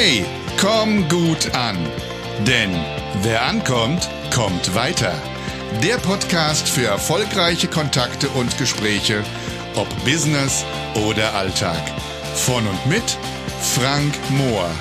Hey, komm gut an. Denn wer ankommt, kommt weiter. Der Podcast für erfolgreiche Kontakte und Gespräche, ob Business oder Alltag. Von und mit Frank Mohr.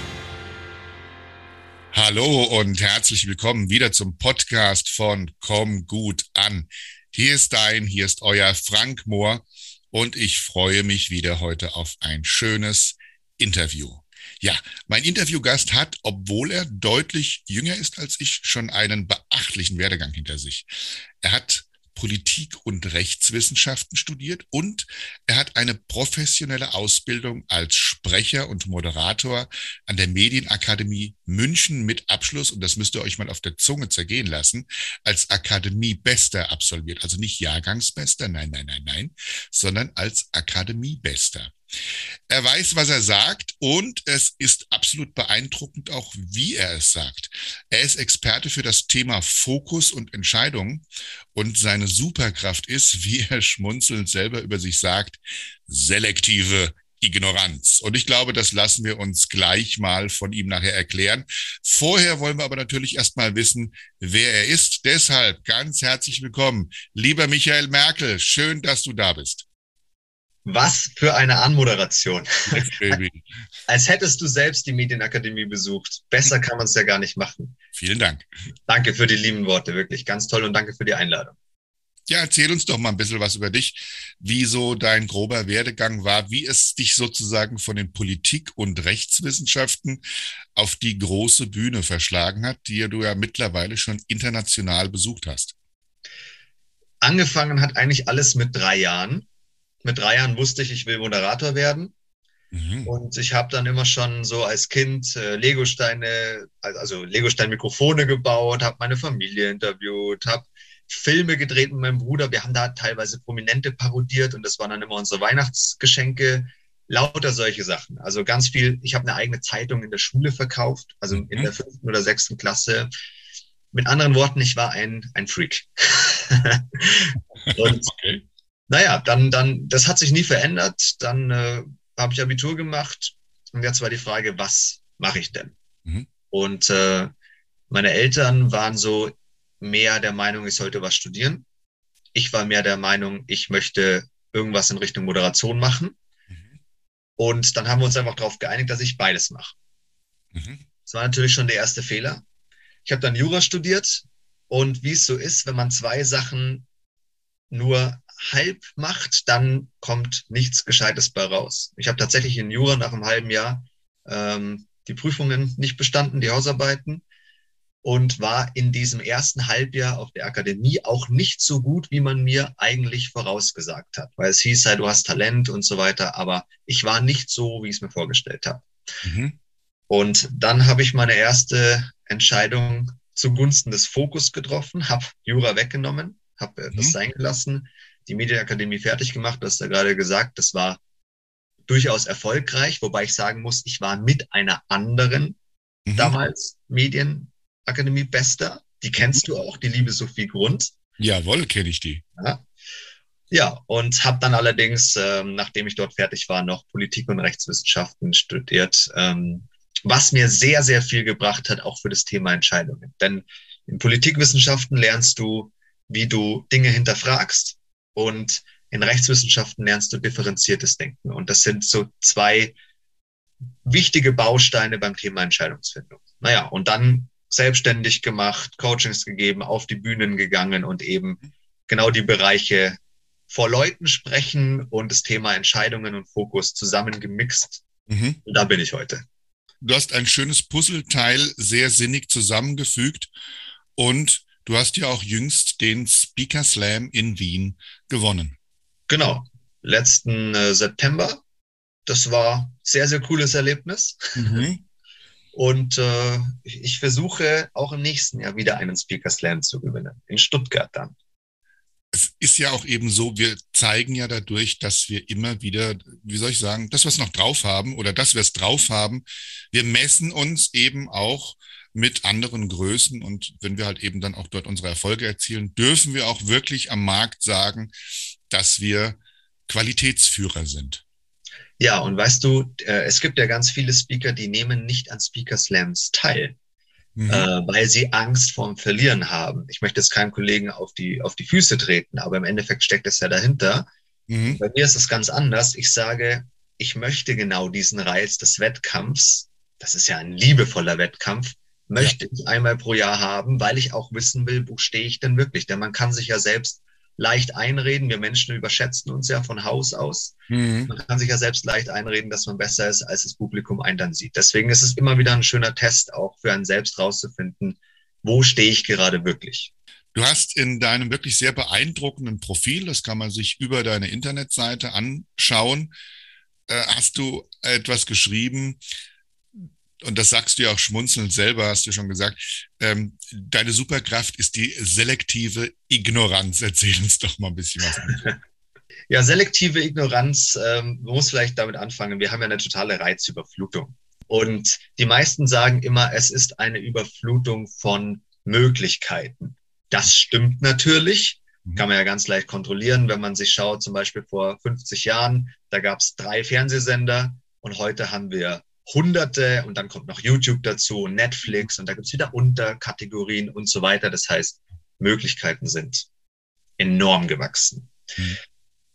Hallo und herzlich willkommen wieder zum Podcast von Komm gut an. Hier ist dein, hier ist euer Frank Mohr und ich freue mich wieder heute auf ein schönes Interview. Ja, mein Interviewgast hat, obwohl er deutlich jünger ist als ich, schon einen beachtlichen Werdegang hinter sich. Er hat Politik und Rechtswissenschaften studiert und er hat eine professionelle Ausbildung als Sprecher und Moderator an der Medienakademie München mit Abschluss, und das müsst ihr euch mal auf der Zunge zergehen lassen, als Akademiebester absolviert. Also nicht Jahrgangsbester, nein, nein, nein, nein, sondern als Akademiebester. Er weiß, was er sagt und es ist absolut beeindruckend auch, wie er es sagt. Er ist Experte für das Thema Fokus und Entscheidungen und seine Superkraft ist, wie er schmunzelnd selber über sich sagt, selektive Ignoranz. Und ich glaube, das lassen wir uns gleich mal von ihm nachher erklären. Vorher wollen wir aber natürlich erstmal wissen, wer er ist. Deshalb ganz herzlich willkommen, lieber Michael Merkel. Schön, dass du da bist. Was für eine Anmoderation. Als hättest du selbst die Medienakademie besucht. Besser kann man es ja gar nicht machen. Vielen Dank. Danke für die lieben Worte, wirklich. Ganz toll und danke für die Einladung. Ja, erzähl uns doch mal ein bisschen was über dich, wie so dein grober Werdegang war, wie es dich sozusagen von den Politik- und Rechtswissenschaften auf die große Bühne verschlagen hat, die du ja mittlerweile schon international besucht hast. Angefangen hat eigentlich alles mit drei Jahren mit drei Jahren wusste ich, ich will Moderator werden. Mhm. Und ich habe dann immer schon so als Kind äh, Legosteine, also Legostein-Mikrofone gebaut, habe meine Familie interviewt, habe Filme gedreht mit meinem Bruder. Wir haben da teilweise Prominente parodiert und das waren dann immer unsere Weihnachtsgeschenke. Lauter solche Sachen. Also ganz viel. Ich habe eine eigene Zeitung in der Schule verkauft, also mhm. in der fünften oder sechsten Klasse. Mit anderen Worten, ich war ein, ein Freak. und okay. Naja, dann, dann, das hat sich nie verändert. Dann äh, habe ich Abitur gemacht und jetzt war die Frage, was mache ich denn? Mhm. Und äh, meine Eltern waren so mehr der Meinung, ich sollte was studieren. Ich war mehr der Meinung, ich möchte irgendwas in Richtung Moderation machen. Mhm. Und dann haben wir uns einfach darauf geeinigt, dass ich beides mache. Mhm. Das war natürlich schon der erste Fehler. Ich habe dann Jura studiert und wie es so ist, wenn man zwei Sachen nur halb macht, dann kommt nichts Gescheites bei raus. Ich habe tatsächlich in Jura nach einem halben Jahr ähm, die Prüfungen nicht bestanden, die Hausarbeiten und war in diesem ersten Halbjahr auf der Akademie auch nicht so gut, wie man mir eigentlich vorausgesagt hat, weil es hieß ja, du hast Talent und so weiter, aber ich war nicht so, wie ich es mir vorgestellt habe. Mhm. Und dann habe ich meine erste Entscheidung zugunsten des Fokus getroffen, habe Jura weggenommen, habe äh, mhm. das sein gelassen, die Medienakademie fertig gemacht. Du hast ja gerade gesagt, das war durchaus erfolgreich, wobei ich sagen muss, ich war mit einer anderen mhm. damals Medienakademie Bester. Die kennst du auch, die liebe Sophie Grund. Jawohl, kenne ich die. Ja, ja und habe dann allerdings, ähm, nachdem ich dort fertig war, noch Politik und Rechtswissenschaften studiert, ähm, was mir sehr, sehr viel gebracht hat, auch für das Thema Entscheidungen. Denn in Politikwissenschaften lernst du, wie du Dinge hinterfragst, und in Rechtswissenschaften lernst du differenziertes Denken. Und das sind so zwei wichtige Bausteine beim Thema Entscheidungsfindung. Naja, und dann selbstständig gemacht, Coachings gegeben, auf die Bühnen gegangen und eben genau die Bereiche vor Leuten sprechen und das Thema Entscheidungen und Fokus zusammengemixt. Mhm. Und da bin ich heute. Du hast ein schönes Puzzleteil sehr sinnig zusammengefügt und Du hast ja auch jüngst den Speaker Slam in Wien gewonnen. Genau, letzten äh, September. Das war sehr, sehr cooles Erlebnis. Mhm. Und äh, ich versuche auch im nächsten Jahr wieder einen Speaker Slam zu gewinnen. In Stuttgart dann. Es ist ja auch eben so, wir zeigen ja dadurch, dass wir immer wieder, wie soll ich sagen, das, was noch drauf haben oder dass wir es drauf haben, wir messen uns eben auch mit anderen Größen. Und wenn wir halt eben dann auch dort unsere Erfolge erzielen, dürfen wir auch wirklich am Markt sagen, dass wir Qualitätsführer sind. Ja, und weißt du, äh, es gibt ja ganz viele Speaker, die nehmen nicht an Speaker Slams teil, mhm. äh, weil sie Angst vorm Verlieren haben. Ich möchte jetzt keinem Kollegen auf die, auf die Füße treten, aber im Endeffekt steckt es ja dahinter. Mhm. Bei mir ist es ganz anders. Ich sage, ich möchte genau diesen Reiz des Wettkampfs, das ist ja ein liebevoller Wettkampf, möchte ich einmal pro Jahr haben, weil ich auch wissen will, wo stehe ich denn wirklich? Denn man kann sich ja selbst leicht einreden. Wir Menschen überschätzen uns ja von Haus aus. Mhm. Man kann sich ja selbst leicht einreden, dass man besser ist, als das Publikum einen dann sieht. Deswegen ist es immer wieder ein schöner Test, auch für einen selbst rauszufinden, wo stehe ich gerade wirklich. Du hast in deinem wirklich sehr beeindruckenden Profil, das kann man sich über deine Internetseite anschauen, äh, hast du etwas geschrieben, und das sagst du ja auch schmunzelnd selber, hast du schon gesagt, ähm, deine Superkraft ist die selektive Ignoranz. Erzähl uns doch mal ein bisschen was. ja, selektive Ignoranz, ähm, man muss vielleicht damit anfangen. Wir haben ja eine totale Reizüberflutung. Und die meisten sagen immer, es ist eine Überflutung von Möglichkeiten. Das stimmt natürlich. Mhm. Kann man ja ganz leicht kontrollieren, wenn man sich schaut, zum Beispiel vor 50 Jahren, da gab es drei Fernsehsender und heute haben wir Hunderte und dann kommt noch YouTube dazu, Netflix und da gibt es wieder Unterkategorien und so weiter. Das heißt, Möglichkeiten sind enorm gewachsen. Mhm.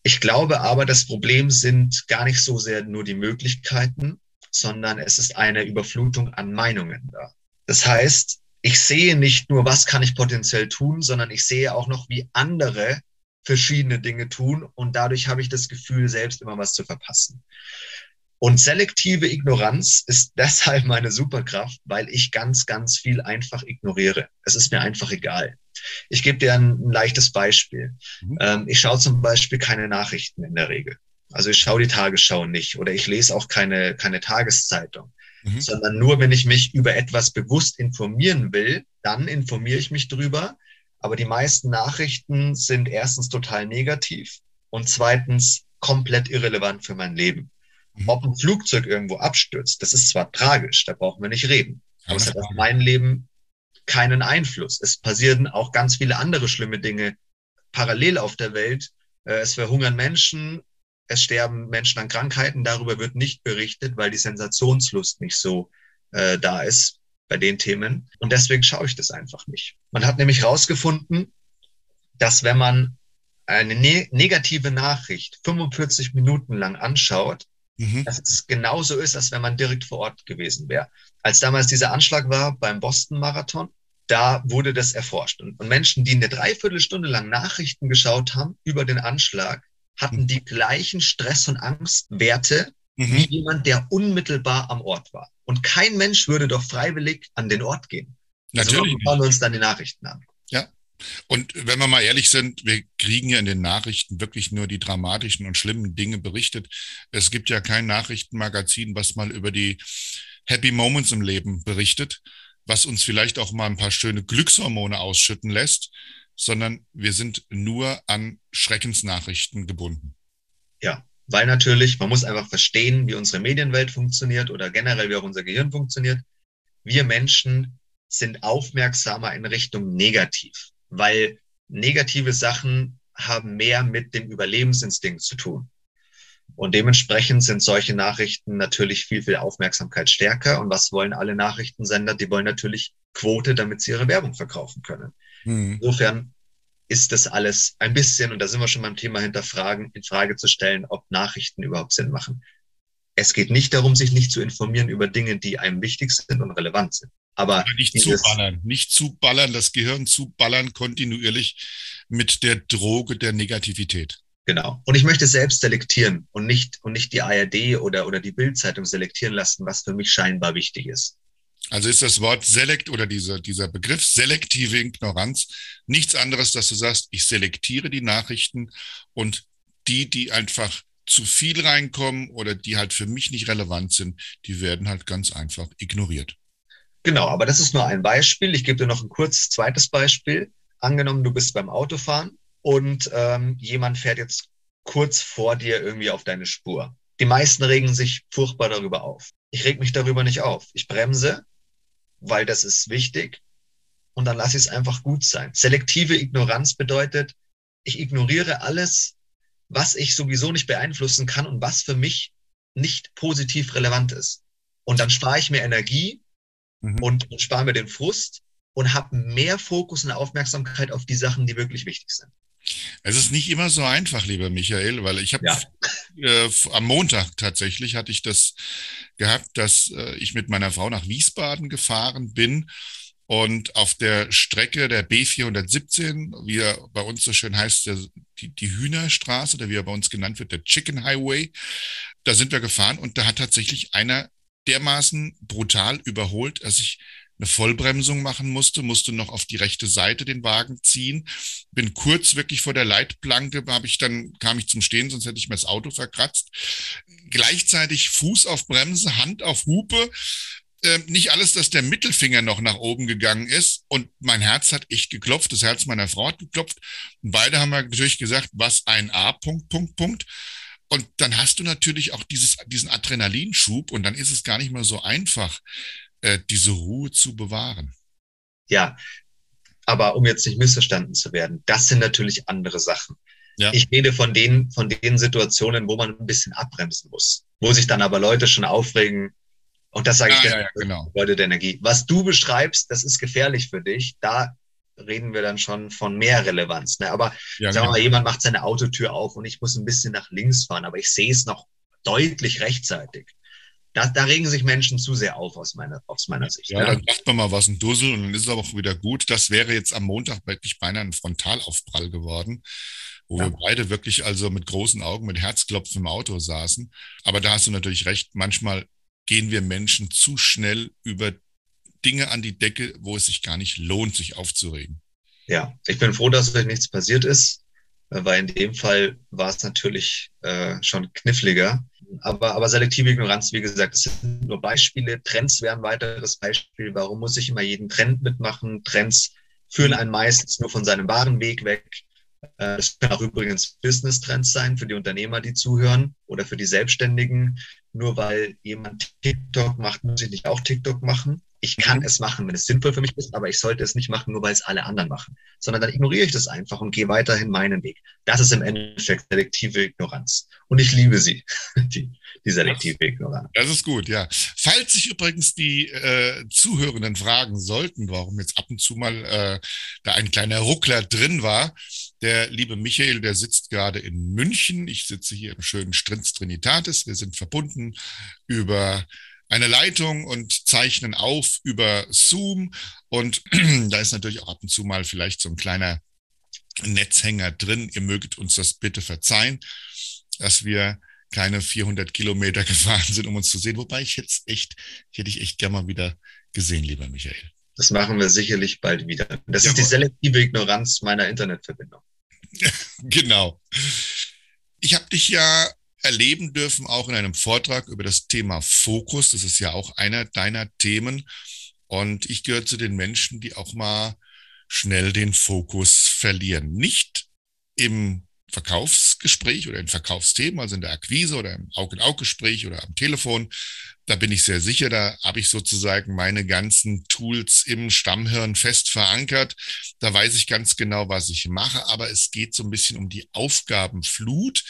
Ich glaube aber, das Problem sind gar nicht so sehr nur die Möglichkeiten, sondern es ist eine Überflutung an Meinungen da. Das heißt, ich sehe nicht nur, was kann ich potenziell tun, sondern ich sehe auch noch, wie andere verschiedene Dinge tun und dadurch habe ich das Gefühl, selbst immer was zu verpassen. Und selektive Ignoranz ist deshalb meine Superkraft, weil ich ganz, ganz viel einfach ignoriere. Es ist mir einfach egal. Ich gebe dir ein, ein leichtes Beispiel. Mhm. Ähm, ich schaue zum Beispiel keine Nachrichten in der Regel. Also ich schaue die Tagesschau nicht oder ich lese auch keine, keine Tageszeitung, mhm. sondern nur, wenn ich mich über etwas bewusst informieren will, dann informiere ich mich drüber. Aber die meisten Nachrichten sind erstens total negativ und zweitens komplett irrelevant für mein Leben. Mhm. Ob ein Flugzeug irgendwo abstürzt, das ist zwar tragisch, da brauchen wir nicht reden, aber es hat auf mein Leben keinen Einfluss. Es passieren auch ganz viele andere schlimme Dinge parallel auf der Welt. Äh, es verhungern Menschen, es sterben Menschen an Krankheiten, darüber wird nicht berichtet, weil die Sensationslust nicht so äh, da ist bei den Themen. Und deswegen schaue ich das einfach nicht. Man hat nämlich herausgefunden, dass wenn man eine ne negative Nachricht 45 Minuten lang anschaut, Mhm. Dass es genauso ist, als wenn man direkt vor Ort gewesen wäre. Als damals dieser Anschlag war beim Boston-Marathon, da wurde das erforscht. Und, und, Menschen, die eine Dreiviertelstunde lang Nachrichten geschaut haben über den Anschlag, hatten mhm. die gleichen Stress- und Angstwerte mhm. wie jemand, der unmittelbar am Ort war. Und kein Mensch würde doch freiwillig an den Ort gehen. Also Natürlich. Also schauen wir uns dann die Nachrichten an. Ja, und wenn wir mal ehrlich sind, wir kriegen ja in den Nachrichten wirklich nur die dramatischen und schlimmen Dinge berichtet. Es gibt ja kein Nachrichtenmagazin, was mal über die Happy Moments im Leben berichtet, was uns vielleicht auch mal ein paar schöne Glückshormone ausschütten lässt, sondern wir sind nur an Schreckensnachrichten gebunden. Ja, weil natürlich, man muss einfach verstehen, wie unsere Medienwelt funktioniert oder generell wie auch unser Gehirn funktioniert. Wir Menschen sind aufmerksamer in Richtung negativ weil negative Sachen haben mehr mit dem Überlebensinstinkt zu tun. Und dementsprechend sind solche Nachrichten natürlich viel, viel Aufmerksamkeit stärker. Und was wollen alle Nachrichtensender? Die wollen natürlich Quote, damit sie ihre Werbung verkaufen können. Mhm. Insofern ist das alles ein bisschen, und da sind wir schon beim Thema hinterfragen, in Frage zu stellen, ob Nachrichten überhaupt Sinn machen. Es geht nicht darum, sich nicht zu informieren über Dinge, die einem wichtig sind und relevant sind. Aber nicht zuballern, nicht zuballern, das Gehirn zuballern kontinuierlich mit der Droge der Negativität. Genau. Und ich möchte selbst selektieren und nicht, und nicht die ARD oder, oder die Bildzeitung selektieren lassen, was für mich scheinbar wichtig ist. Also ist das Wort Selekt oder dieser, dieser Begriff selektive Ignoranz nichts anderes, dass du sagst, ich selektiere die Nachrichten und die, die einfach zu viel reinkommen oder die halt für mich nicht relevant sind, die werden halt ganz einfach ignoriert. Genau, aber das ist nur ein Beispiel. Ich gebe dir noch ein kurzes zweites Beispiel. Angenommen, du bist beim Autofahren und ähm, jemand fährt jetzt kurz vor dir irgendwie auf deine Spur. Die meisten regen sich furchtbar darüber auf. Ich reg mich darüber nicht auf. Ich bremse, weil das ist wichtig und dann lasse ich es einfach gut sein. Selektive Ignoranz bedeutet, ich ignoriere alles, was ich sowieso nicht beeinflussen kann und was für mich nicht positiv relevant ist. Und dann spare ich mir Energie mhm. und spare mir den Frust und habe mehr Fokus und Aufmerksamkeit auf die Sachen, die wirklich wichtig sind. Es ist nicht immer so einfach, lieber Michael, weil ich habe ja. äh, am Montag tatsächlich hatte ich das gehabt, dass äh, ich mit meiner Frau nach Wiesbaden gefahren bin und auf der Strecke der B417, wie er bei uns so schön heißt, der, die, die Hühnerstraße oder wie er bei uns genannt wird, der Chicken Highway, da sind wir gefahren und da hat tatsächlich einer dermaßen brutal überholt, dass ich eine Vollbremsung machen musste, musste noch auf die rechte Seite den Wagen ziehen, bin kurz wirklich vor der Leitplanke, habe ich dann kam ich zum Stehen, sonst hätte ich mir das Auto verkratzt. Gleichzeitig Fuß auf Bremse, Hand auf Hupe, äh, nicht alles, dass der Mittelfinger noch nach oben gegangen ist und mein Herz hat echt geklopft, das Herz meiner Frau hat geklopft und beide haben natürlich gesagt, was ein A, Punkt, Punkt, Punkt. Und dann hast du natürlich auch dieses, diesen Adrenalinschub und dann ist es gar nicht mehr so einfach, äh, diese Ruhe zu bewahren. Ja, aber um jetzt nicht missverstanden zu werden, das sind natürlich andere Sachen. Ja. Ich rede von den, von den Situationen, wo man ein bisschen abbremsen muss, wo sich dann aber Leute schon aufregen. Und das sage ah, ich ja, ja, genau. Leute der Energie. Was du beschreibst, das ist gefährlich für dich. Da reden wir dann schon von mehr Relevanz. Ne? Aber ja, sagen wir genau. mal, jemand macht seine Autotür auf und ich muss ein bisschen nach links fahren, aber ich sehe es noch deutlich rechtzeitig da, da regen sich Menschen zu sehr auf aus meiner, aus meiner Sicht. Ja, ja, dann macht man mal was, ein Dussel und dann ist es aber auch wieder gut. Das wäre jetzt am Montag wirklich beinahe ein Frontalaufprall geworden, wo ja. wir beide wirklich also mit großen Augen, mit Herzklopfen im Auto saßen. Aber da hast du natürlich recht, manchmal gehen wir Menschen zu schnell über Dinge an die Decke, wo es sich gar nicht lohnt, sich aufzuregen. Ja, ich bin froh, dass euch nichts passiert ist, weil in dem Fall war es natürlich äh, schon kniffliger aber, aber selektive Ignoranz, wie gesagt, das sind nur Beispiele. Trends wären ein weiteres Beispiel. Warum muss ich immer jeden Trend mitmachen? Trends führen einen meistens nur von seinem wahren Weg weg. Äh, das können auch übrigens Business-Trends sein für die Unternehmer, die zuhören oder für die Selbstständigen. Nur weil jemand TikTok macht, muss ich nicht auch TikTok machen. Ich kann mhm. es machen, wenn es sinnvoll für mich ist, aber ich sollte es nicht machen, nur weil es alle anderen machen. Sondern dann ignoriere ich das einfach und gehe weiterhin meinen Weg. Das ist im Endeffekt selektive Ignoranz. Und ich liebe sie, die, die selektive Ignoranz. Das ist gut, ja. Falls sich übrigens die äh, Zuhörenden fragen sollten, warum jetzt ab und zu mal äh, da ein kleiner Ruckler drin war, der liebe Michael, der sitzt gerade in München. Ich sitze hier im schönen Strinz Trinitatis. Wir sind verbunden über eine Leitung und zeichnen auf über Zoom. Und da ist natürlich auch ab und zu mal vielleicht so ein kleiner Netzhänger drin. Ihr mögt uns das bitte verzeihen, dass wir keine 400 Kilometer gefahren sind, um uns zu sehen. Wobei ich jetzt echt, hätte ich echt gerne mal wieder gesehen, lieber Michael. Das machen wir sicherlich bald wieder. Das Jawohl. ist die selektive Ignoranz meiner Internetverbindung. genau. Ich habe dich ja erleben dürfen, auch in einem Vortrag über das Thema Fokus. Das ist ja auch einer deiner Themen. Und ich gehöre zu den Menschen, die auch mal schnell den Fokus verlieren. Nicht im Verkaufsgespräch oder in Verkaufsthemen, also in der Akquise oder im Aug-in-Aug-Gespräch oder am Telefon, da bin ich sehr sicher, da habe ich sozusagen meine ganzen Tools im Stammhirn fest verankert. Da weiß ich ganz genau, was ich mache, aber es geht so ein bisschen um die Aufgabenflut,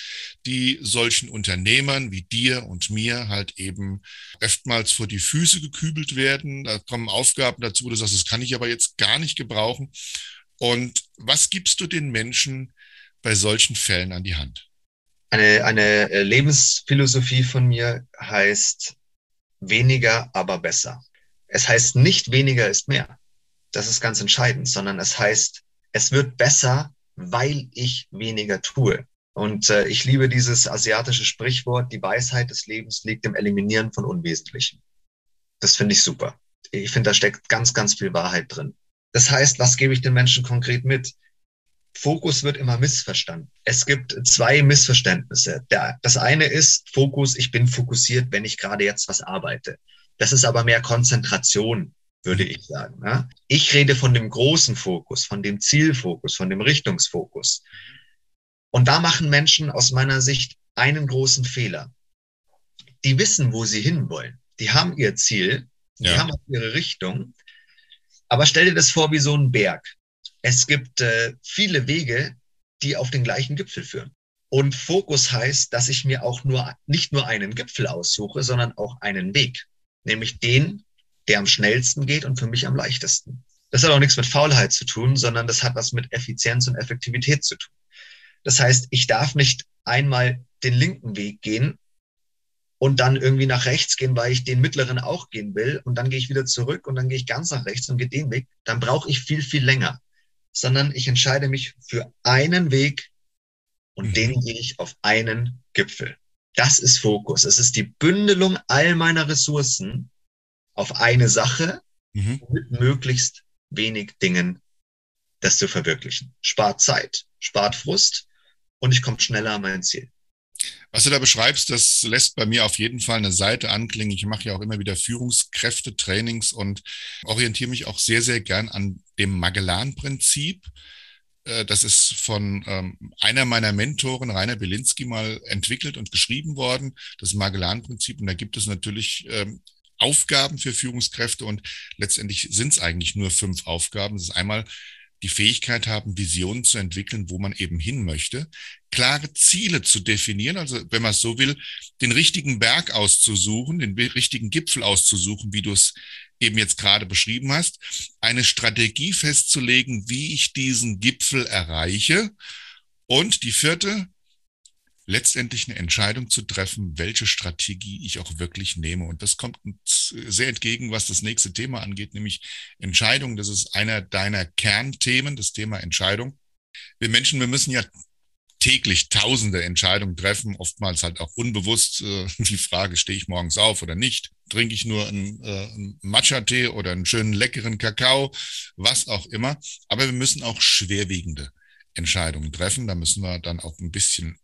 die solchen Unternehmern wie dir und mir halt eben oftmals vor die Füße gekübelt werden. Da kommen Aufgaben dazu, du sagst, das kann ich aber jetzt gar nicht gebrauchen. Und was gibst du den Menschen, bei solchen Fällen an die Hand? Eine, eine äh, Lebensphilosophie von mir heißt weniger, aber besser. Es heißt nicht weniger ist mehr. Das ist ganz entscheidend, sondern es heißt, es wird besser, weil ich weniger tue. Und äh, ich liebe dieses asiatische Sprichwort, die Weisheit des Lebens liegt im Eliminieren von Unwesentlichen. Das finde ich super. Ich finde, da steckt ganz, ganz viel Wahrheit drin. Das heißt, was gebe ich den Menschen konkret mit? Fokus wird immer missverstanden. Es gibt zwei Missverständnisse. Der, das eine ist Fokus, ich bin fokussiert, wenn ich gerade jetzt was arbeite. Das ist aber mehr Konzentration, würde ich sagen. Ne? Ich rede von dem großen Fokus, von dem Zielfokus, von dem Richtungsfokus. Und da machen Menschen aus meiner Sicht einen großen Fehler. Die wissen, wo sie hinwollen. Die haben ihr Ziel, die ja. haben ihre Richtung. Aber stell dir das vor wie so ein Berg es gibt äh, viele Wege, die auf den gleichen Gipfel führen. Und Fokus heißt, dass ich mir auch nur, nicht nur einen Gipfel aussuche, sondern auch einen Weg. Nämlich den, der am schnellsten geht und für mich am leichtesten. Das hat auch nichts mit Faulheit zu tun, sondern das hat was mit Effizienz und Effektivität zu tun. Das heißt, ich darf nicht einmal den linken Weg gehen und dann irgendwie nach rechts gehen, weil ich den mittleren auch gehen will und dann gehe ich wieder zurück und dann gehe ich ganz nach rechts und gehe den Weg, dann brauche ich viel, viel länger, sondern ich entscheide mich für einen Weg und mhm. den gehe ich auf einen Gipfel. Das ist Fokus. Es ist die Bündelung all meiner Ressourcen auf eine Sache mhm. mit möglichst wenig Dingen das zu verwirklichen. Spart Zeit, spart Frust und ich komme schneller an mein Ziel. Was du da beschreibst, das lässt bei mir auf jeden Fall eine Seite anklingen. Ich mache ja auch immer wieder Führungskräfte-Trainings und orientiere mich auch sehr, sehr gern an dem Magellan-Prinzip. Äh, das ist von ähm, einer meiner Mentoren, Rainer Belinsky, mal entwickelt und geschrieben worden, das Magellan-Prinzip. Und da gibt es natürlich ähm, Aufgaben für Führungskräfte und letztendlich sind es eigentlich nur fünf Aufgaben. Das ist einmal die Fähigkeit haben, Visionen zu entwickeln, wo man eben hin möchte, klare Ziele zu definieren, also wenn man es so will, den richtigen Berg auszusuchen, den richtigen Gipfel auszusuchen, wie du es eben jetzt gerade beschrieben hast, eine Strategie festzulegen, wie ich diesen Gipfel erreiche. Und die vierte, letztendlich eine Entscheidung zu treffen, welche Strategie ich auch wirklich nehme. Und das kommt sehr entgegen, was das nächste Thema angeht, nämlich Entscheidung. Das ist einer deiner Kernthemen, das Thema Entscheidung. Wir Menschen, wir müssen ja täglich tausende Entscheidungen treffen, oftmals halt auch unbewusst äh, die Frage, stehe ich morgens auf oder nicht? Trinke ich nur einen, äh, einen Matcha-Tee oder einen schönen leckeren Kakao, was auch immer. Aber wir müssen auch schwerwiegende Entscheidungen treffen. Da müssen wir dann auch ein bisschen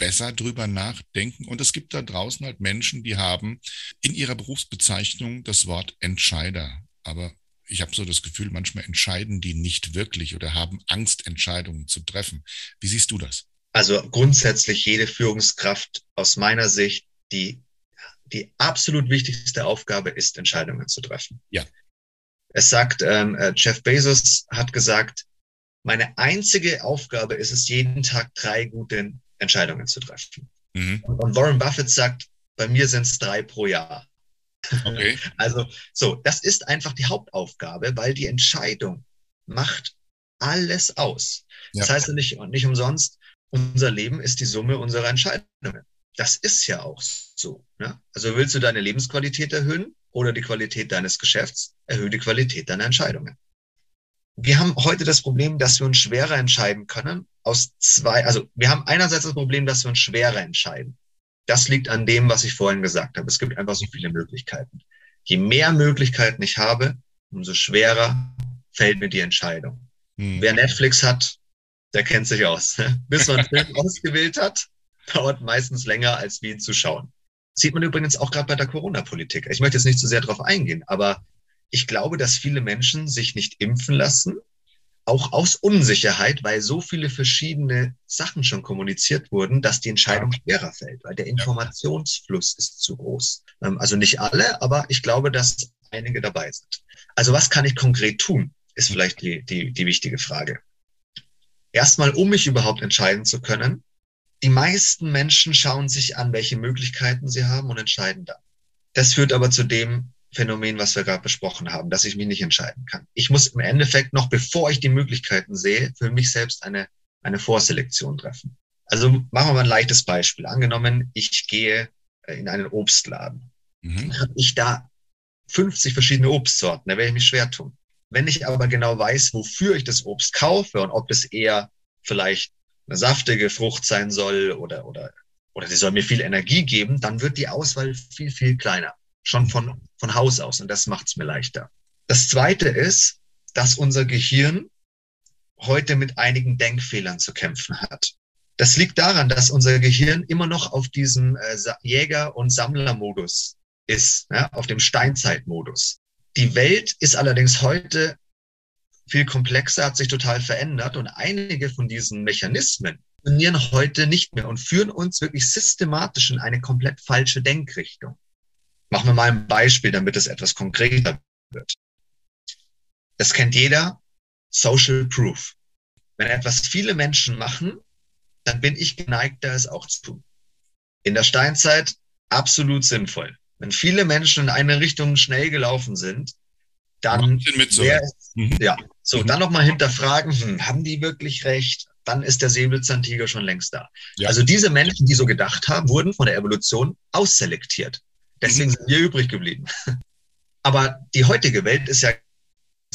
besser drüber nachdenken. Und es gibt da draußen halt Menschen, die haben in ihrer Berufsbezeichnung das Wort Entscheider. Aber ich habe so das Gefühl, manchmal entscheiden die nicht wirklich oder haben Angst, Entscheidungen zu treffen. Wie siehst du das? Also grundsätzlich jede Führungskraft aus meiner Sicht, die, die absolut wichtigste Aufgabe ist, Entscheidungen zu treffen. Ja. Es sagt, ähm, äh, Jeff Bezos hat gesagt, meine einzige Aufgabe ist es, jeden Tag drei gute Entscheidungen zu treffen. Mhm. Und Warren Buffett sagt, bei mir sind es drei pro Jahr. Okay. Also so, das ist einfach die Hauptaufgabe, weil die Entscheidung macht alles aus. Ja. Das heißt nicht, nicht umsonst, unser Leben ist die Summe unserer Entscheidungen. Das ist ja auch so. Ne? Also willst du deine Lebensqualität erhöhen oder die Qualität deines Geschäfts? Erhöhe die Qualität deiner Entscheidungen wir haben heute das Problem, dass wir uns schwerer entscheiden können. Aus zwei, also wir haben einerseits das Problem, dass wir uns schwerer entscheiden. Das liegt an dem, was ich vorhin gesagt habe. Es gibt einfach so viele Möglichkeiten. Je mehr Möglichkeiten ich habe, umso schwerer fällt mir die Entscheidung. Hm. Wer Netflix hat, der kennt sich aus. Bis man einen Film ausgewählt hat, dauert meistens länger, als wie ihn zu schauen. Sieht man übrigens auch gerade bei der Corona-Politik. Ich möchte jetzt nicht zu sehr darauf eingehen, aber ich glaube, dass viele Menschen sich nicht impfen lassen, auch aus Unsicherheit, weil so viele verschiedene Sachen schon kommuniziert wurden, dass die Entscheidung schwerer fällt, weil der Informationsfluss ist zu groß. Ähm, also nicht alle, aber ich glaube, dass einige dabei sind. Also was kann ich konkret tun, ist vielleicht die, die, die wichtige Frage. Erstmal, um mich überhaupt entscheiden zu können, die meisten Menschen schauen sich an, welche Möglichkeiten sie haben und entscheiden dann. Das führt aber zu dem, Phänomen, was wir gerade besprochen haben, dass ich mich nicht entscheiden kann. Ich muss im Endeffekt noch, bevor ich die Möglichkeiten sehe, für mich selbst eine, eine Vorselektion treffen. Also machen wir mal ein leichtes Beispiel. Angenommen, ich gehe äh, in einen Obstladen. Mhm. Habe ich da 50 verschiedene Obstsorten, da werde ich mich schwer tun. Wenn ich aber genau weiß, wofür ich das Obst kaufe und ob das eher vielleicht eine saftige Frucht sein soll oder, oder, oder die soll mir viel Energie geben, dann wird die Auswahl viel, viel kleiner schon von, von Haus aus und das macht es mir leichter. Das Zweite ist, dass unser Gehirn heute mit einigen Denkfehlern zu kämpfen hat. Das liegt daran, dass unser Gehirn immer noch auf diesem äh, Jäger- und Sammlermodus ist, ja, auf dem Steinzeitmodus. Die Welt ist allerdings heute viel komplexer, hat sich total verändert und einige von diesen Mechanismen funktionieren heute nicht mehr und führen uns wirklich systematisch in eine komplett falsche Denkrichtung. Machen wir mal ein Beispiel, damit es etwas konkreter wird. Das kennt jeder, Social Proof. Wenn etwas viele Menschen machen, dann bin ich geneigter, es auch zu tun. In der Steinzeit absolut sinnvoll. Wenn viele Menschen in eine Richtung schnell gelaufen sind, dann wäre mhm. ja so mhm. dann noch mal hinterfragen, hm, haben die wirklich recht? Dann ist der Säbelzahntiger schon längst da. Ja. Also diese Menschen, die so gedacht haben, wurden von der Evolution ausselektiert. Deswegen mhm. sind wir übrig geblieben. Aber die heutige Welt ist ja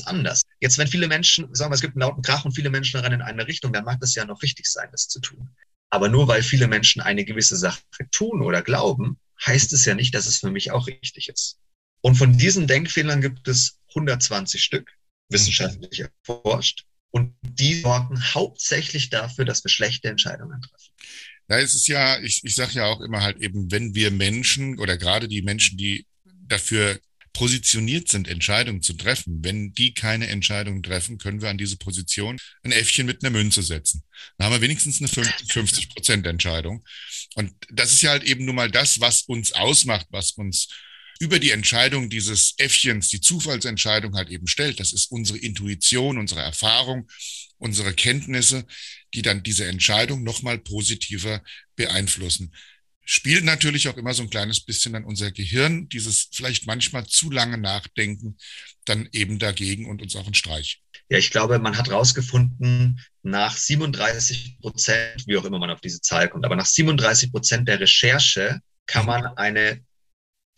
anders. Jetzt, wenn viele Menschen, sagen wir, es gibt einen lauten Krach und viele Menschen rennen in eine Richtung, dann mag das ja noch richtig sein, das zu tun. Aber nur weil viele Menschen eine gewisse Sache tun oder glauben, heißt es ja nicht, dass es für mich auch richtig ist. Und von diesen Denkfehlern gibt es 120 Stück, wissenschaftlich erforscht. Und die sorgen hauptsächlich dafür, dass wir schlechte Entscheidungen treffen. Es ist ja, ich, ich sage ja auch immer halt eben, wenn wir Menschen oder gerade die Menschen, die dafür positioniert sind, Entscheidungen zu treffen. Wenn die keine Entscheidungen treffen, können wir an diese Position ein Äffchen mit einer Münze setzen. Dann haben wir wenigstens eine 50 Prozent Entscheidung. Und das ist ja halt eben nun mal das, was uns ausmacht, was uns über die Entscheidung dieses Äffchens, die Zufallsentscheidung halt eben stellt. Das ist unsere Intuition, unsere Erfahrung, unsere Kenntnisse, die dann diese Entscheidung nochmal positiver beeinflussen spielt natürlich auch immer so ein kleines bisschen an unser Gehirn, dieses vielleicht manchmal zu lange Nachdenken, dann eben dagegen und uns auch einen Streich. Ja, ich glaube, man hat rausgefunden, nach 37 Prozent, wie auch immer man auf diese Zahl kommt, aber nach 37 Prozent der Recherche kann man eine,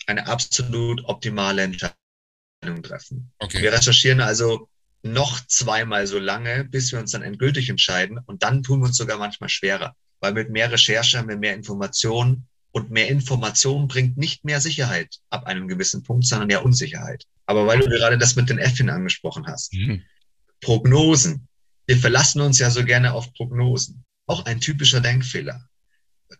eine absolut optimale Entscheidung treffen. Okay. Wir recherchieren also noch zweimal so lange, bis wir uns dann endgültig entscheiden und dann tun wir uns sogar manchmal schwerer weil mit mehr Recherche haben wir mehr Informationen und mehr Information bringt nicht mehr Sicherheit ab einem gewissen Punkt, sondern ja Unsicherheit. Aber weil du gerade das mit den Äffchen angesprochen hast, mhm. Prognosen. Wir verlassen uns ja so gerne auf Prognosen. Auch ein typischer Denkfehler.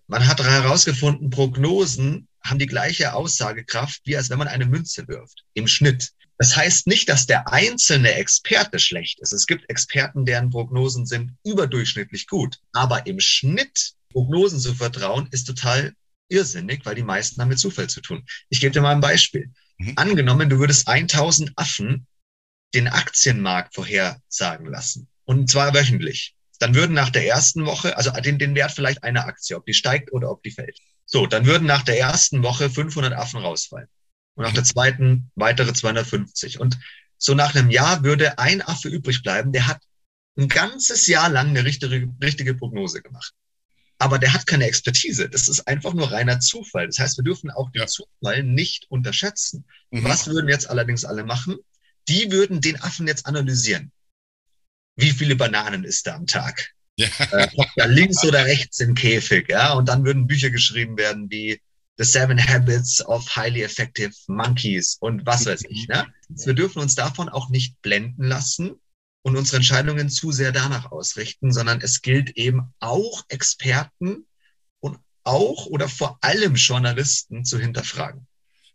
Man hat herausgefunden, Prognosen haben die gleiche Aussagekraft, wie als wenn man eine Münze wirft, im Schnitt. Das heißt nicht, dass der einzelne Experte schlecht ist. Es gibt Experten, deren Prognosen sind überdurchschnittlich gut. Aber im Schnitt Prognosen zu vertrauen, ist total irrsinnig, weil die meisten haben mit Zufall zu tun. Ich gebe dir mal ein Beispiel. Mhm. Angenommen, du würdest 1000 Affen den Aktienmarkt vorhersagen lassen. Und zwar wöchentlich. Dann würden nach der ersten Woche, also den, den Wert vielleicht einer Aktie, ob die steigt oder ob die fällt. So, dann würden nach der ersten Woche 500 Affen rausfallen und nach der zweiten weitere 250. Und so nach einem Jahr würde ein Affe übrig bleiben, der hat ein ganzes Jahr lang eine richtige, richtige Prognose gemacht. Aber der hat keine Expertise. Das ist einfach nur reiner Zufall. Das heißt, wir dürfen auch den. Zufall nicht unterschätzen. Mhm. Was würden jetzt allerdings alle machen? Die würden den Affen jetzt analysieren. Wie viele Bananen ist da am Tag? Ja. Äh, da links oder rechts im Käfig, ja. Und dann würden Bücher geschrieben werden wie The Seven Habits of Highly Effective Monkeys und was weiß ich. Ne? Wir dürfen uns davon auch nicht blenden lassen und unsere Entscheidungen zu sehr danach ausrichten, sondern es gilt eben auch Experten und auch oder vor allem Journalisten zu hinterfragen.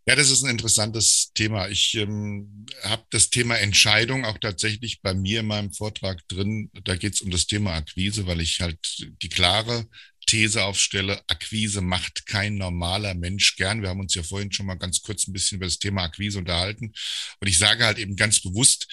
Ja, das ist ein interessantes Thema. Ich ähm, habe das Thema Entscheidung auch tatsächlich bei mir in meinem Vortrag drin. Da geht es um das Thema Akquise, weil ich halt die klare These aufstelle, Akquise macht kein normaler Mensch gern. Wir haben uns ja vorhin schon mal ganz kurz ein bisschen über das Thema Akquise unterhalten. Und ich sage halt eben ganz bewusst,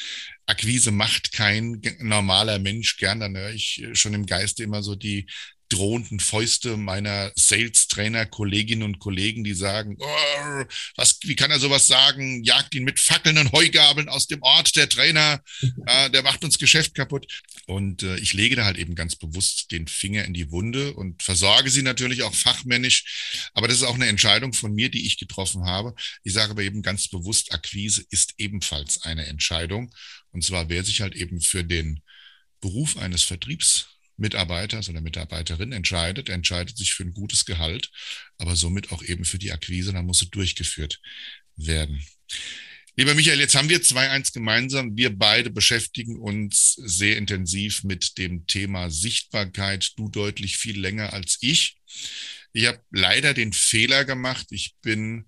Akquise macht kein normaler Mensch gern. Dann höre ich schon im Geiste immer so die drohenden Fäuste meiner Sales-Trainer, Kolleginnen und Kollegen, die sagen, oh, was, wie kann er sowas sagen? Jagt ihn mit Fackeln und Heugabeln aus dem Ort, der Trainer, äh, der macht uns Geschäft kaputt. Und äh, ich lege da halt eben ganz bewusst den Finger in die Wunde und versorge sie natürlich auch fachmännisch. Aber das ist auch eine Entscheidung von mir, die ich getroffen habe. Ich sage aber eben ganz bewusst, Akquise ist ebenfalls eine Entscheidung. Und zwar, wer sich halt eben für den Beruf eines Vertriebs Mitarbeiters oder Mitarbeiterin entscheidet, entscheidet sich für ein gutes Gehalt, aber somit auch eben für die Akquise, dann muss sie durchgeführt werden. Lieber Michael, jetzt haben wir zwei eins gemeinsam. Wir beide beschäftigen uns sehr intensiv mit dem Thema Sichtbarkeit. Du deutlich viel länger als ich. Ich habe leider den Fehler gemacht. Ich bin,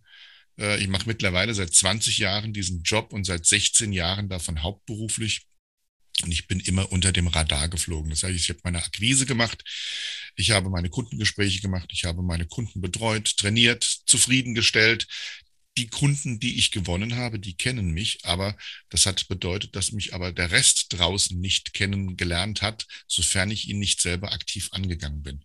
äh, ich mache mittlerweile seit 20 Jahren diesen Job und seit 16 Jahren davon hauptberuflich. Und ich bin immer unter dem Radar geflogen. Das heißt, ich habe meine Akquise gemacht, ich habe meine Kundengespräche gemacht, ich habe meine Kunden betreut, trainiert, zufriedengestellt. die Kunden, die ich gewonnen habe, die kennen mich, aber das hat bedeutet, dass mich aber der Rest draußen nicht kennengelernt hat, sofern ich ihn nicht selber aktiv angegangen bin.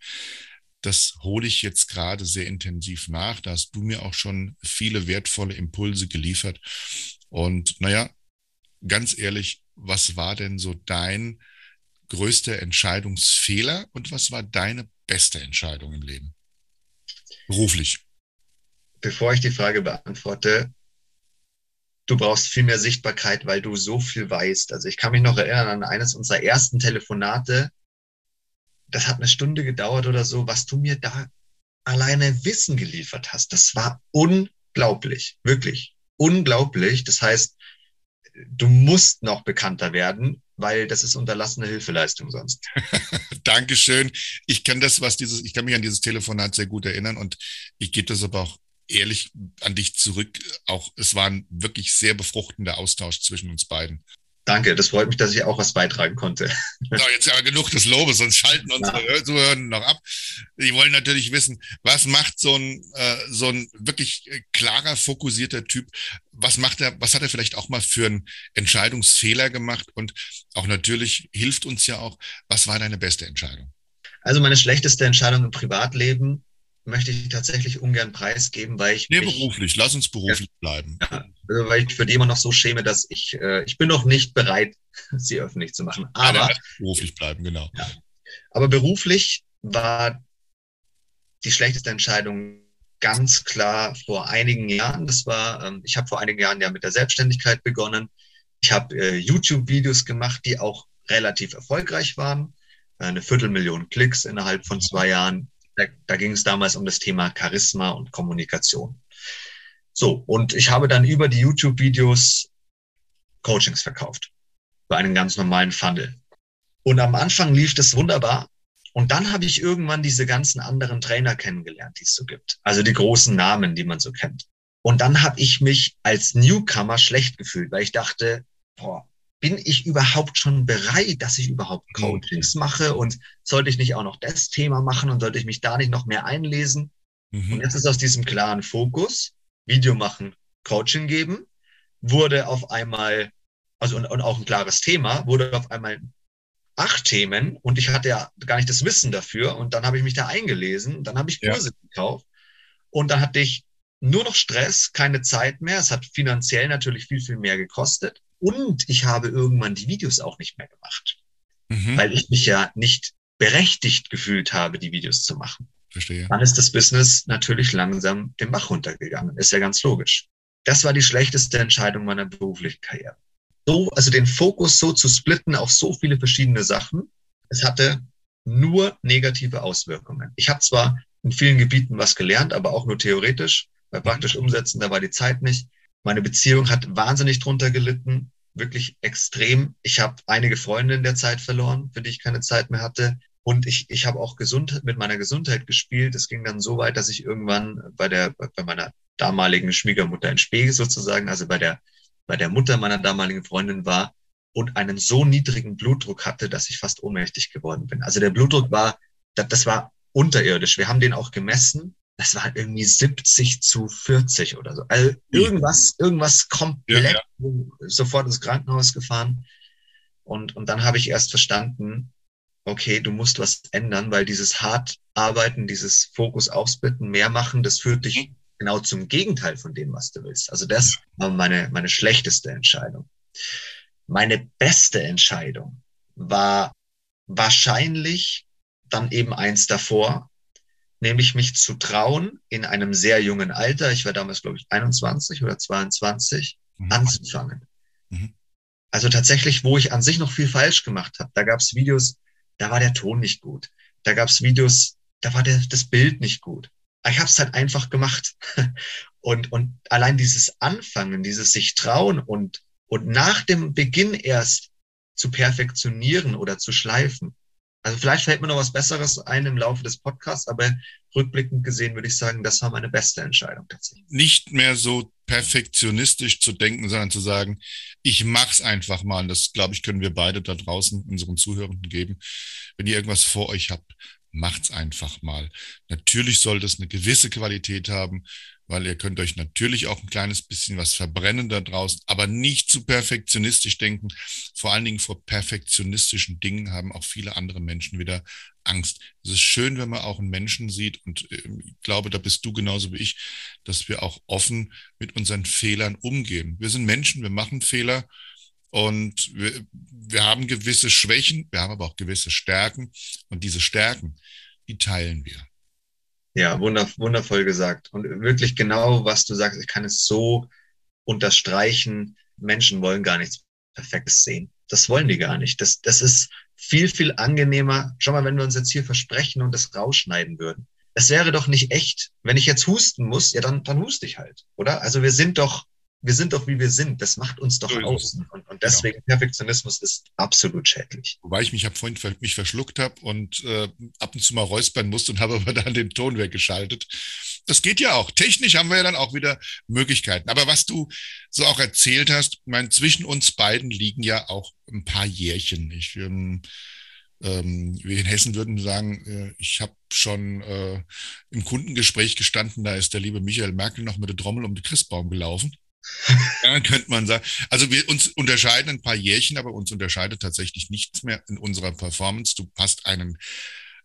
Das hole ich jetzt gerade sehr intensiv nach. Da hast du mir auch schon viele wertvolle Impulse geliefert. Und naja, ganz ehrlich, was war denn so dein größter Entscheidungsfehler und was war deine beste Entscheidung im Leben? Beruflich bevor ich die Frage beantworte, du brauchst viel mehr Sichtbarkeit, weil du so viel weißt. Also ich kann mich noch erinnern an eines unserer ersten Telefonate. Das hat eine Stunde gedauert oder so, was du mir da alleine Wissen geliefert hast. Das war unglaublich, wirklich unglaublich. Das heißt, du musst noch bekannter werden, weil das ist unterlassene Hilfeleistung sonst. Dankeschön. Ich kann das, was dieses, ich kann mich an dieses Telefonat sehr gut erinnern und ich gebe das aber auch ehrlich an dich zurück. Auch es war ein wirklich sehr befruchtender Austausch zwischen uns beiden. Danke, das freut mich, dass ich auch was beitragen konnte. So, jetzt aber genug des Lobes, sonst schalten unsere ja. Zuhörer noch ab. Die wollen natürlich wissen, was macht so ein, äh, so ein wirklich klarer, fokussierter Typ, was macht er, was hat er vielleicht auch mal für einen Entscheidungsfehler gemacht? Und auch natürlich hilft uns ja auch, was war deine beste Entscheidung? Also meine schlechteste Entscheidung im Privatleben möchte ich tatsächlich ungern preisgeben, weil ich. Nee, mich, beruflich, lass uns beruflich ja, bleiben. Ja, also weil ich für die immer noch so schäme, dass ich, äh, ich bin noch nicht bereit, sie öffentlich zu machen. Aber. Ja, beruflich bleiben, genau. Aber beruflich war die schlechteste Entscheidung ganz klar vor einigen Jahren. Das war, ähm, ich habe vor einigen Jahren ja mit der Selbstständigkeit begonnen. Ich habe äh, YouTube-Videos gemacht, die auch relativ erfolgreich waren. Eine Viertelmillion Klicks innerhalb von zwei Jahren da, da ging es damals um das Thema Charisma und Kommunikation. So, und ich habe dann über die YouTube-Videos Coachings verkauft. Bei einem ganz normalen Funnel. Und am Anfang lief das wunderbar. Und dann habe ich irgendwann diese ganzen anderen Trainer kennengelernt, die es so gibt. Also die großen Namen, die man so kennt. Und dann habe ich mich als Newcomer schlecht gefühlt, weil ich dachte, boah, bin ich überhaupt schon bereit, dass ich überhaupt mhm. Coachings mache und sollte ich nicht auch noch das Thema machen und sollte ich mich da nicht noch mehr einlesen? Mhm. Und jetzt ist aus diesem klaren Fokus, Video machen, Coaching geben, wurde auf einmal, also und, und auch ein klares Thema, wurde auf einmal acht Themen und ich hatte ja gar nicht das Wissen dafür und dann habe ich mich da eingelesen, dann habe ich Kurse ja. gekauft und dann hatte ich nur noch Stress, keine Zeit mehr. Es hat finanziell natürlich viel, viel mehr gekostet. Und ich habe irgendwann die Videos auch nicht mehr gemacht, mhm. weil ich mich ja nicht berechtigt gefühlt habe, die Videos zu machen. Verstehe. Dann ist das Business natürlich langsam den Bach runtergegangen. Ist ja ganz logisch. Das war die schlechteste Entscheidung meiner beruflichen Karriere. So, also den Fokus so zu splitten auf so viele verschiedene Sachen, es hatte nur negative Auswirkungen. Ich habe zwar in vielen Gebieten was gelernt, aber auch nur theoretisch. Bei praktisch umsetzen, da war die Zeit nicht. Meine Beziehung hat wahnsinnig drunter gelitten, wirklich extrem. Ich habe einige Freunde in der Zeit verloren, für die ich keine Zeit mehr hatte. Und ich, ich habe auch gesund, mit meiner Gesundheit gespielt. Es ging dann so weit, dass ich irgendwann bei der, bei meiner damaligen Schwiegermutter in Spee sozusagen, also bei der, bei der Mutter meiner damaligen Freundin war und einen so niedrigen Blutdruck hatte, dass ich fast ohnmächtig geworden bin. Also der Blutdruck war, das, das war unterirdisch. Wir haben den auch gemessen das war irgendwie 70 zu 40 oder so. Also irgendwas, irgendwas komplett ja, ja. sofort ins Krankenhaus gefahren. Und, und dann habe ich erst verstanden, okay, du musst was ändern, weil dieses hart arbeiten, dieses Fokus aufsplitten, mehr machen, das führt dich mhm. genau zum Gegenteil von dem, was du willst. Also das war meine, meine schlechteste Entscheidung. Meine beste Entscheidung war wahrscheinlich dann eben eins davor, nämlich mich zu trauen, in einem sehr jungen Alter, ich war damals, glaube ich, 21 oder 22, mhm. anzufangen. Mhm. Also tatsächlich, wo ich an sich noch viel falsch gemacht habe. Da gab es Videos, da war der Ton nicht gut. Da gab es Videos, da war der, das Bild nicht gut. Aber ich habe es halt einfach gemacht. Und, und allein dieses Anfangen, dieses sich trauen und, und nach dem Beginn erst zu perfektionieren oder zu schleifen, also vielleicht fällt mir noch was Besseres ein im Laufe des Podcasts, aber rückblickend gesehen würde ich sagen, das war meine beste Entscheidung tatsächlich. Nicht mehr so perfektionistisch zu denken, sondern zu sagen, ich mach's einfach mal. Und das, glaube ich, können wir beide da draußen unseren Zuhörenden geben. Wenn ihr irgendwas vor euch habt, macht's einfach mal. Natürlich sollte es eine gewisse Qualität haben. Weil ihr könnt euch natürlich auch ein kleines bisschen was verbrennen da draußen, aber nicht zu perfektionistisch denken. Vor allen Dingen vor perfektionistischen Dingen haben auch viele andere Menschen wieder Angst. Es ist schön, wenn man auch einen Menschen sieht und ähm, ich glaube, da bist du genauso wie ich, dass wir auch offen mit unseren Fehlern umgehen. Wir sind Menschen, wir machen Fehler und wir, wir haben gewisse Schwächen, wir haben aber auch gewisse Stärken und diese Stärken, die teilen wir. Ja, wundervoll gesagt. Und wirklich genau, was du sagst, ich kann es so unterstreichen. Menschen wollen gar nichts Perfektes sehen. Das wollen die gar nicht. Das, das ist viel, viel angenehmer. Schau mal, wenn wir uns jetzt hier versprechen und das rausschneiden würden. Es wäre doch nicht echt. Wenn ich jetzt husten muss, ja, dann, dann huste ich halt, oder? Also wir sind doch wir sind doch, wie wir sind. Das macht uns doch aus. Und, und genau. deswegen genau. Perfektionismus ist absolut schädlich. Wobei ich mich hab vorhin mich verschluckt habe und äh, ab und zu mal räuspern musste und habe aber dann den Ton weggeschaltet. Das geht ja auch. Technisch haben wir ja dann auch wieder Möglichkeiten. Aber was du so auch erzählt hast, mein, zwischen uns beiden liegen ja auch ein paar Jährchen. Ich, ähm, ähm, wir in Hessen würden sagen, äh, ich habe schon äh, im Kundengespräch gestanden, da ist der liebe Michael Merkel noch mit der Trommel um den Christbaum gelaufen. Ja, könnte man sagen. Also wir uns unterscheiden ein paar Jährchen, aber uns unterscheidet tatsächlich nichts mehr in unserer Performance. Du hast einen,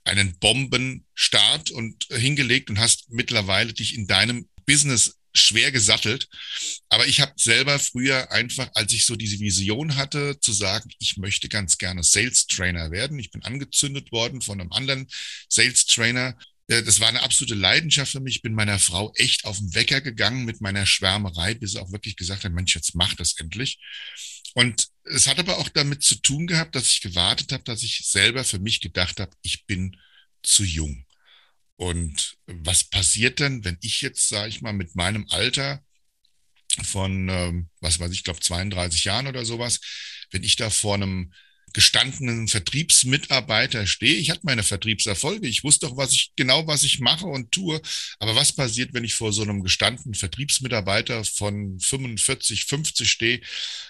einen Bombenstart und hingelegt und hast mittlerweile dich in deinem Business schwer gesattelt. Aber ich habe selber früher einfach, als ich so diese Vision hatte, zu sagen, ich möchte ganz gerne Sales Trainer werden. Ich bin angezündet worden von einem anderen Sales Trainer das war eine absolute Leidenschaft für mich. Ich bin meiner Frau echt auf den Wecker gegangen mit meiner Schwärmerei, bis sie auch wirklich gesagt hat, Mensch, jetzt mach das endlich. Und es hat aber auch damit zu tun gehabt, dass ich gewartet habe, dass ich selber für mich gedacht habe, ich bin zu jung. Und was passiert denn, wenn ich jetzt, sage ich mal, mit meinem Alter von, ähm, was weiß ich, glaube 32 Jahren oder sowas, wenn ich da vor einem gestandenen Vertriebsmitarbeiter stehe. Ich hatte meine Vertriebserfolge. Ich wusste doch, was ich genau, was ich mache und tue. Aber was passiert, wenn ich vor so einem gestandenen Vertriebsmitarbeiter von 45, 50 stehe,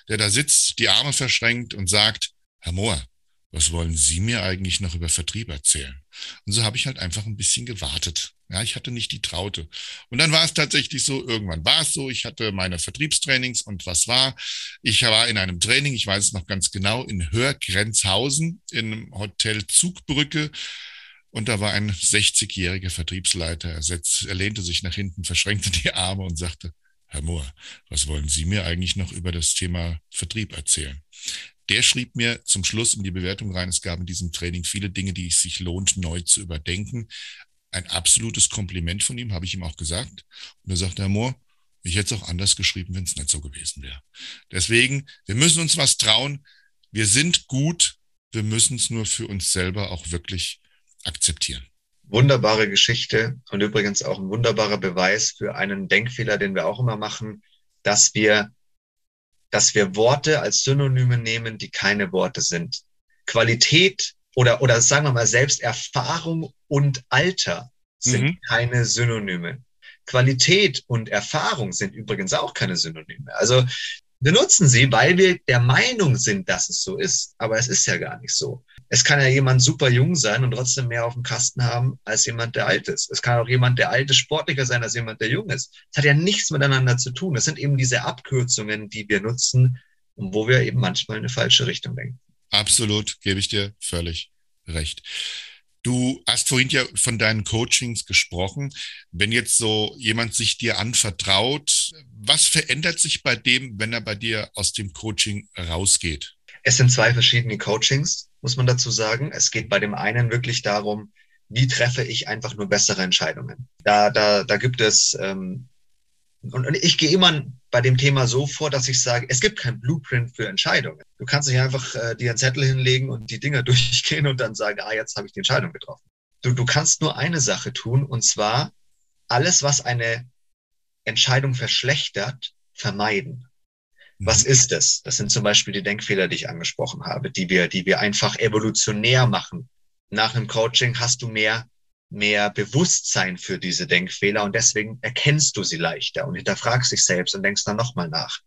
der da sitzt, die Arme verschränkt und sagt, Herr Mohr, was wollen Sie mir eigentlich noch über Vertrieb erzählen? Und so habe ich halt einfach ein bisschen gewartet. Ja, ich hatte nicht die Traute. Und dann war es tatsächlich so, irgendwann war es so, ich hatte meine Vertriebstrainings und was war? Ich war in einem Training, ich weiß es noch ganz genau, in Hörgrenzhausen, in Hotel Zugbrücke. Und da war ein 60-jähriger Vertriebsleiter. Er, setz, er lehnte sich nach hinten, verschränkte die Arme und sagte, Herr Mohr, was wollen Sie mir eigentlich noch über das Thema Vertrieb erzählen? Der schrieb mir zum Schluss in die Bewertung rein, es gab in diesem Training viele Dinge, die es sich lohnt, neu zu überdenken ein absolutes Kompliment von ihm, habe ich ihm auch gesagt. Und er sagte, Herr Mohr, ich hätte es auch anders geschrieben, wenn es nicht so gewesen wäre. Deswegen, wir müssen uns was trauen. Wir sind gut. Wir müssen es nur für uns selber auch wirklich akzeptieren. Wunderbare Geschichte und übrigens auch ein wunderbarer Beweis für einen Denkfehler, den wir auch immer machen, dass wir, dass wir Worte als Synonyme nehmen, die keine Worte sind. Qualität oder, oder sagen wir mal selbst Erfahrung und Alter sind mhm. keine Synonyme. Qualität und Erfahrung sind übrigens auch keine Synonyme. Also wir nutzen sie, weil wir der Meinung sind, dass es so ist. Aber es ist ja gar nicht so. Es kann ja jemand super jung sein und trotzdem mehr auf dem Kasten haben als jemand, der alt ist. Es kann auch jemand, der alt ist, sportlicher sein als jemand, der jung ist. Es hat ja nichts miteinander zu tun. Das sind eben diese Abkürzungen, die wir nutzen und wo wir eben manchmal in eine falsche Richtung denken. Absolut, gebe ich dir völlig recht. Du hast vorhin ja von deinen Coachings gesprochen. Wenn jetzt so jemand sich dir anvertraut, was verändert sich bei dem, wenn er bei dir aus dem Coaching rausgeht? Es sind zwei verschiedene Coachings, muss man dazu sagen. Es geht bei dem einen wirklich darum, wie treffe ich einfach nur bessere Entscheidungen. Da, da, da gibt es ähm, und, und ich gehe immer bei dem Thema so vor, dass ich sage, es gibt kein Blueprint für Entscheidungen. Du kannst nicht einfach äh, dir einen Zettel hinlegen und die Dinger durchgehen und dann sagen, ah, jetzt habe ich die Entscheidung getroffen. Du, du kannst nur eine Sache tun und zwar alles, was eine Entscheidung verschlechtert, vermeiden. Mhm. Was ist es? Das sind zum Beispiel die Denkfehler, die ich angesprochen habe, die wir, die wir einfach evolutionär machen. Nach einem Coaching hast du mehr mehr Bewusstsein für diese Denkfehler und deswegen erkennst du sie leichter und hinterfragst dich selbst und denkst dann nochmal nach.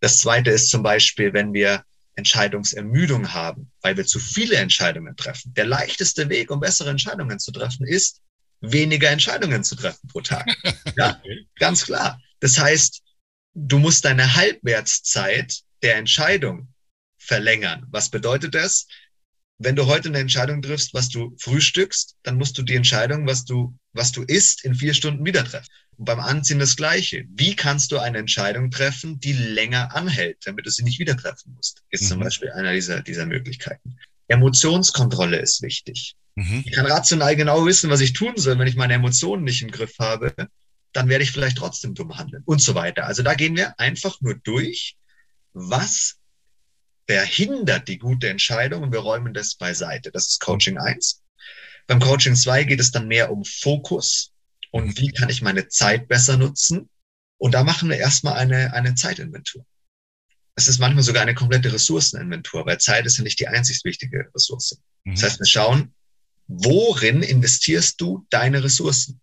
Das zweite ist zum Beispiel, wenn wir Entscheidungsermüdung haben, weil wir zu viele Entscheidungen treffen. Der leichteste Weg, um bessere Entscheidungen zu treffen, ist, weniger Entscheidungen zu treffen pro Tag. Ja, ganz klar. Das heißt, du musst deine Halbwertszeit der Entscheidung verlängern. Was bedeutet das? Wenn du heute eine Entscheidung triffst, was du frühstückst, dann musst du die Entscheidung, was du, was du isst, in vier Stunden wieder treffen. Und beim Anziehen das Gleiche. Wie kannst du eine Entscheidung treffen, die länger anhält, damit du sie nicht wieder treffen musst? Ist mhm. zum Beispiel einer dieser, dieser Möglichkeiten. Emotionskontrolle ist wichtig. Mhm. Ich kann rational genau wissen, was ich tun soll, wenn ich meine Emotionen nicht im Griff habe, dann werde ich vielleicht trotzdem dumm handeln und so weiter. Also da gehen wir einfach nur durch, was verhindert die gute Entscheidung und wir räumen das beiseite. Das ist Coaching 1. Beim Coaching 2 geht es dann mehr um Fokus und wie kann ich meine Zeit besser nutzen. Und da machen wir erstmal eine, eine Zeitinventur. Es ist manchmal sogar eine komplette Ressourceninventur, weil Zeit ist ja nicht die einzig wichtige Ressource. Mhm. Das heißt, wir schauen, worin investierst du deine Ressourcen?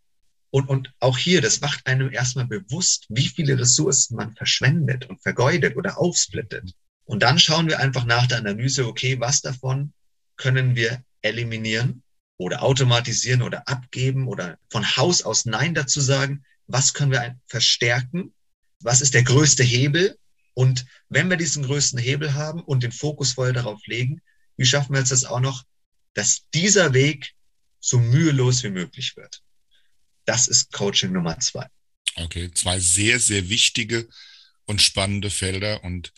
Und, und auch hier, das macht einem erstmal bewusst, wie viele Ressourcen man verschwendet und vergeudet oder aufsplittet. Und dann schauen wir einfach nach der Analyse, okay, was davon können wir eliminieren oder automatisieren oder abgeben oder von Haus aus Nein dazu sagen, was können wir verstärken, was ist der größte Hebel und wenn wir diesen größten Hebel haben und den Fokus voll darauf legen, wie schaffen wir jetzt das auch noch, dass dieser Weg so mühelos wie möglich wird. Das ist Coaching Nummer zwei. Okay, zwei sehr, sehr wichtige und spannende Felder und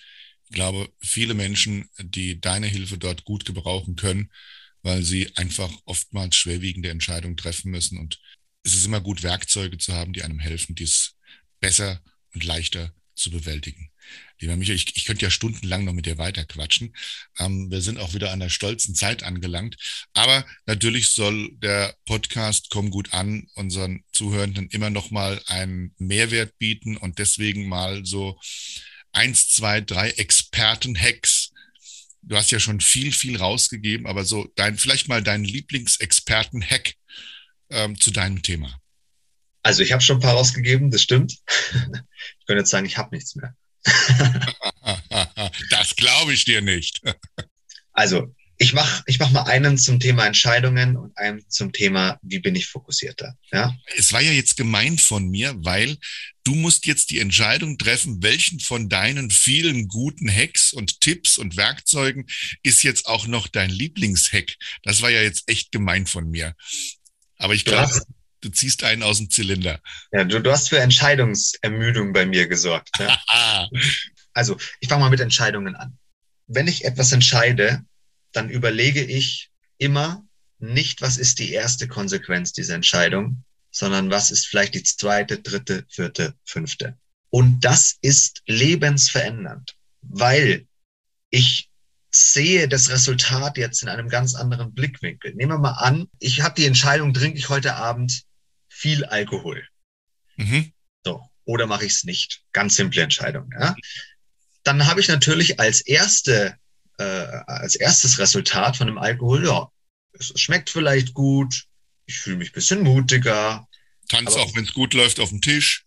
ich glaube, viele Menschen, die deine Hilfe dort gut gebrauchen können, weil sie einfach oftmals schwerwiegende Entscheidungen treffen müssen. Und es ist immer gut, Werkzeuge zu haben, die einem helfen, dies besser und leichter zu bewältigen. Lieber Michael, ich, ich könnte ja stundenlang noch mit dir weiterquatschen. Ähm, wir sind auch wieder an der stolzen Zeit angelangt. Aber natürlich soll der Podcast Komm gut an unseren Zuhörenden immer noch mal einen Mehrwert bieten und deswegen mal so eins, zwei, drei Experten-Hacks. Du hast ja schon viel, viel rausgegeben, aber so dein, vielleicht mal deinen Lieblingsexperten-Hack ähm, zu deinem Thema. Also ich habe schon ein paar rausgegeben, das stimmt. Ich könnte jetzt sagen, ich habe nichts mehr. das glaube ich dir nicht. also, ich mache ich mach mal einen zum Thema Entscheidungen und einen zum Thema, wie bin ich fokussierter. Ja? Es war ja jetzt gemein von mir, weil du musst jetzt die Entscheidung treffen, welchen von deinen vielen guten Hacks und Tipps und Werkzeugen ist jetzt auch noch dein Lieblingshack. Das war ja jetzt echt gemein von mir. Aber ich glaube, du ziehst einen aus dem Zylinder. Ja, du, du hast für Entscheidungsermüdung bei mir gesorgt. Ja? also, ich fange mal mit Entscheidungen an. Wenn ich etwas entscheide, dann überlege ich immer nicht, was ist die erste Konsequenz dieser Entscheidung, sondern was ist vielleicht die zweite, dritte, vierte, fünfte. Und das ist lebensverändernd, weil ich sehe das Resultat jetzt in einem ganz anderen Blickwinkel. Nehmen wir mal an, ich habe die Entscheidung, trinke ich heute Abend viel Alkohol. Mhm. So, oder mache ich es nicht? Ganz simple Entscheidung. Ja? Dann habe ich natürlich als erste, äh, als erstes Resultat von dem Alkohol, ja, es schmeckt vielleicht gut, ich fühle mich ein bisschen mutiger. Tanz auch, wenn es gut läuft, auf dem Tisch.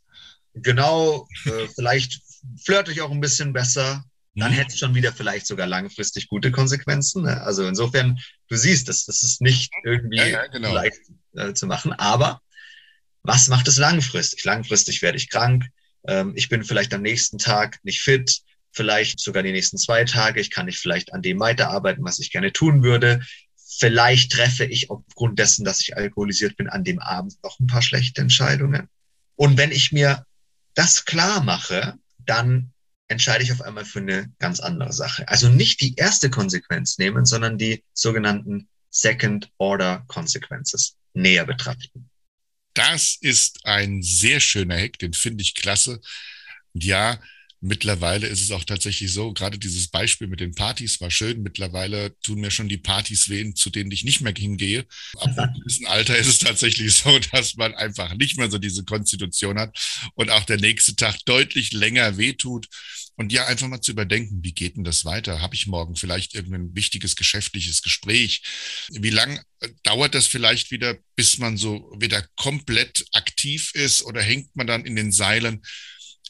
Genau, äh, vielleicht flirte ich auch ein bisschen besser. Dann mhm. hätte es schon wieder vielleicht sogar langfristig gute Konsequenzen. Ne? Also insofern, du siehst, das, das ist nicht irgendwie ja, ja, genau. leicht äh, zu machen. Aber was macht es langfristig? Langfristig werde ich krank. Ähm, ich bin vielleicht am nächsten Tag nicht fit, vielleicht sogar die nächsten zwei Tage. Ich kann nicht vielleicht an dem weiterarbeiten, was ich gerne tun würde. Vielleicht treffe ich aufgrund dessen, dass ich alkoholisiert bin, an dem Abend noch ein paar schlechte Entscheidungen. Und wenn ich mir das klar mache, dann entscheide ich auf einmal für eine ganz andere Sache. Also nicht die erste Konsequenz nehmen, sondern die sogenannten Second Order Consequences näher betrachten. Das ist ein sehr schöner Hack, den finde ich klasse. Und ja, mittlerweile ist es auch tatsächlich so, gerade dieses Beispiel mit den Partys war schön. Mittlerweile tun mir schon die Partys wehen, zu denen ich nicht mehr hingehe. Ab einem gewissen Alter ist es tatsächlich so, dass man einfach nicht mehr so diese Konstitution hat und auch der nächste Tag deutlich länger wehtut. Und ja, einfach mal zu überdenken, wie geht denn das weiter? Habe ich morgen vielleicht irgendein wichtiges geschäftliches Gespräch? Wie lang äh, dauert das vielleicht wieder, bis man so wieder komplett aktiv ist oder hängt man dann in den Seilen?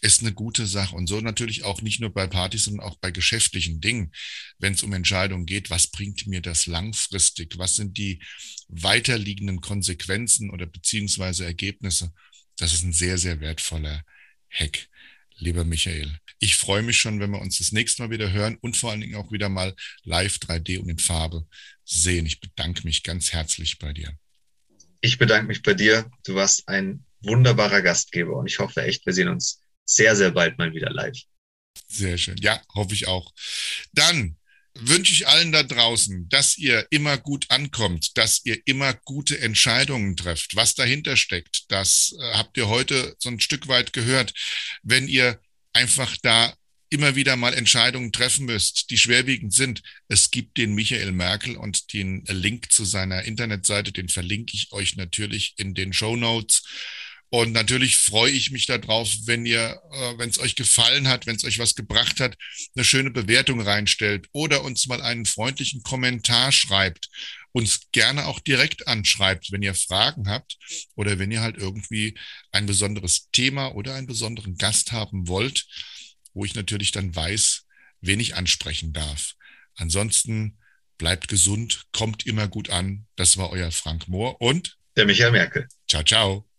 Ist eine gute Sache. Und so natürlich auch nicht nur bei Partys, sondern auch bei geschäftlichen Dingen, wenn es um Entscheidungen geht, was bringt mir das langfristig? Was sind die weiterliegenden Konsequenzen oder beziehungsweise Ergebnisse? Das ist ein sehr, sehr wertvoller Hack, lieber Michael. Ich freue mich schon, wenn wir uns das nächste Mal wieder hören und vor allen Dingen auch wieder mal live 3D und in Farbe sehen. Ich bedanke mich ganz herzlich bei dir. Ich bedanke mich bei dir. Du warst ein wunderbarer Gastgeber und ich hoffe echt, wir sehen uns sehr, sehr bald mal wieder live. Sehr schön. Ja, hoffe ich auch. Dann wünsche ich allen da draußen, dass ihr immer gut ankommt, dass ihr immer gute Entscheidungen trefft. Was dahinter steckt, das äh, habt ihr heute so ein Stück weit gehört. Wenn ihr einfach da immer wieder mal Entscheidungen treffen müsst, die schwerwiegend sind. Es gibt den Michael Merkel und den Link zu seiner Internetseite, den verlinke ich euch natürlich in den Show Notes. Und natürlich freue ich mich darauf, wenn ihr, äh, wenn es euch gefallen hat, wenn es euch was gebracht hat, eine schöne Bewertung reinstellt oder uns mal einen freundlichen Kommentar schreibt, uns gerne auch direkt anschreibt, wenn ihr Fragen habt oder wenn ihr halt irgendwie ein besonderes Thema oder einen besonderen Gast haben wollt, wo ich natürlich dann weiß, wen ich ansprechen darf. Ansonsten bleibt gesund, kommt immer gut an. Das war euer Frank Mohr und der Michael Merkel. Ciao, ciao.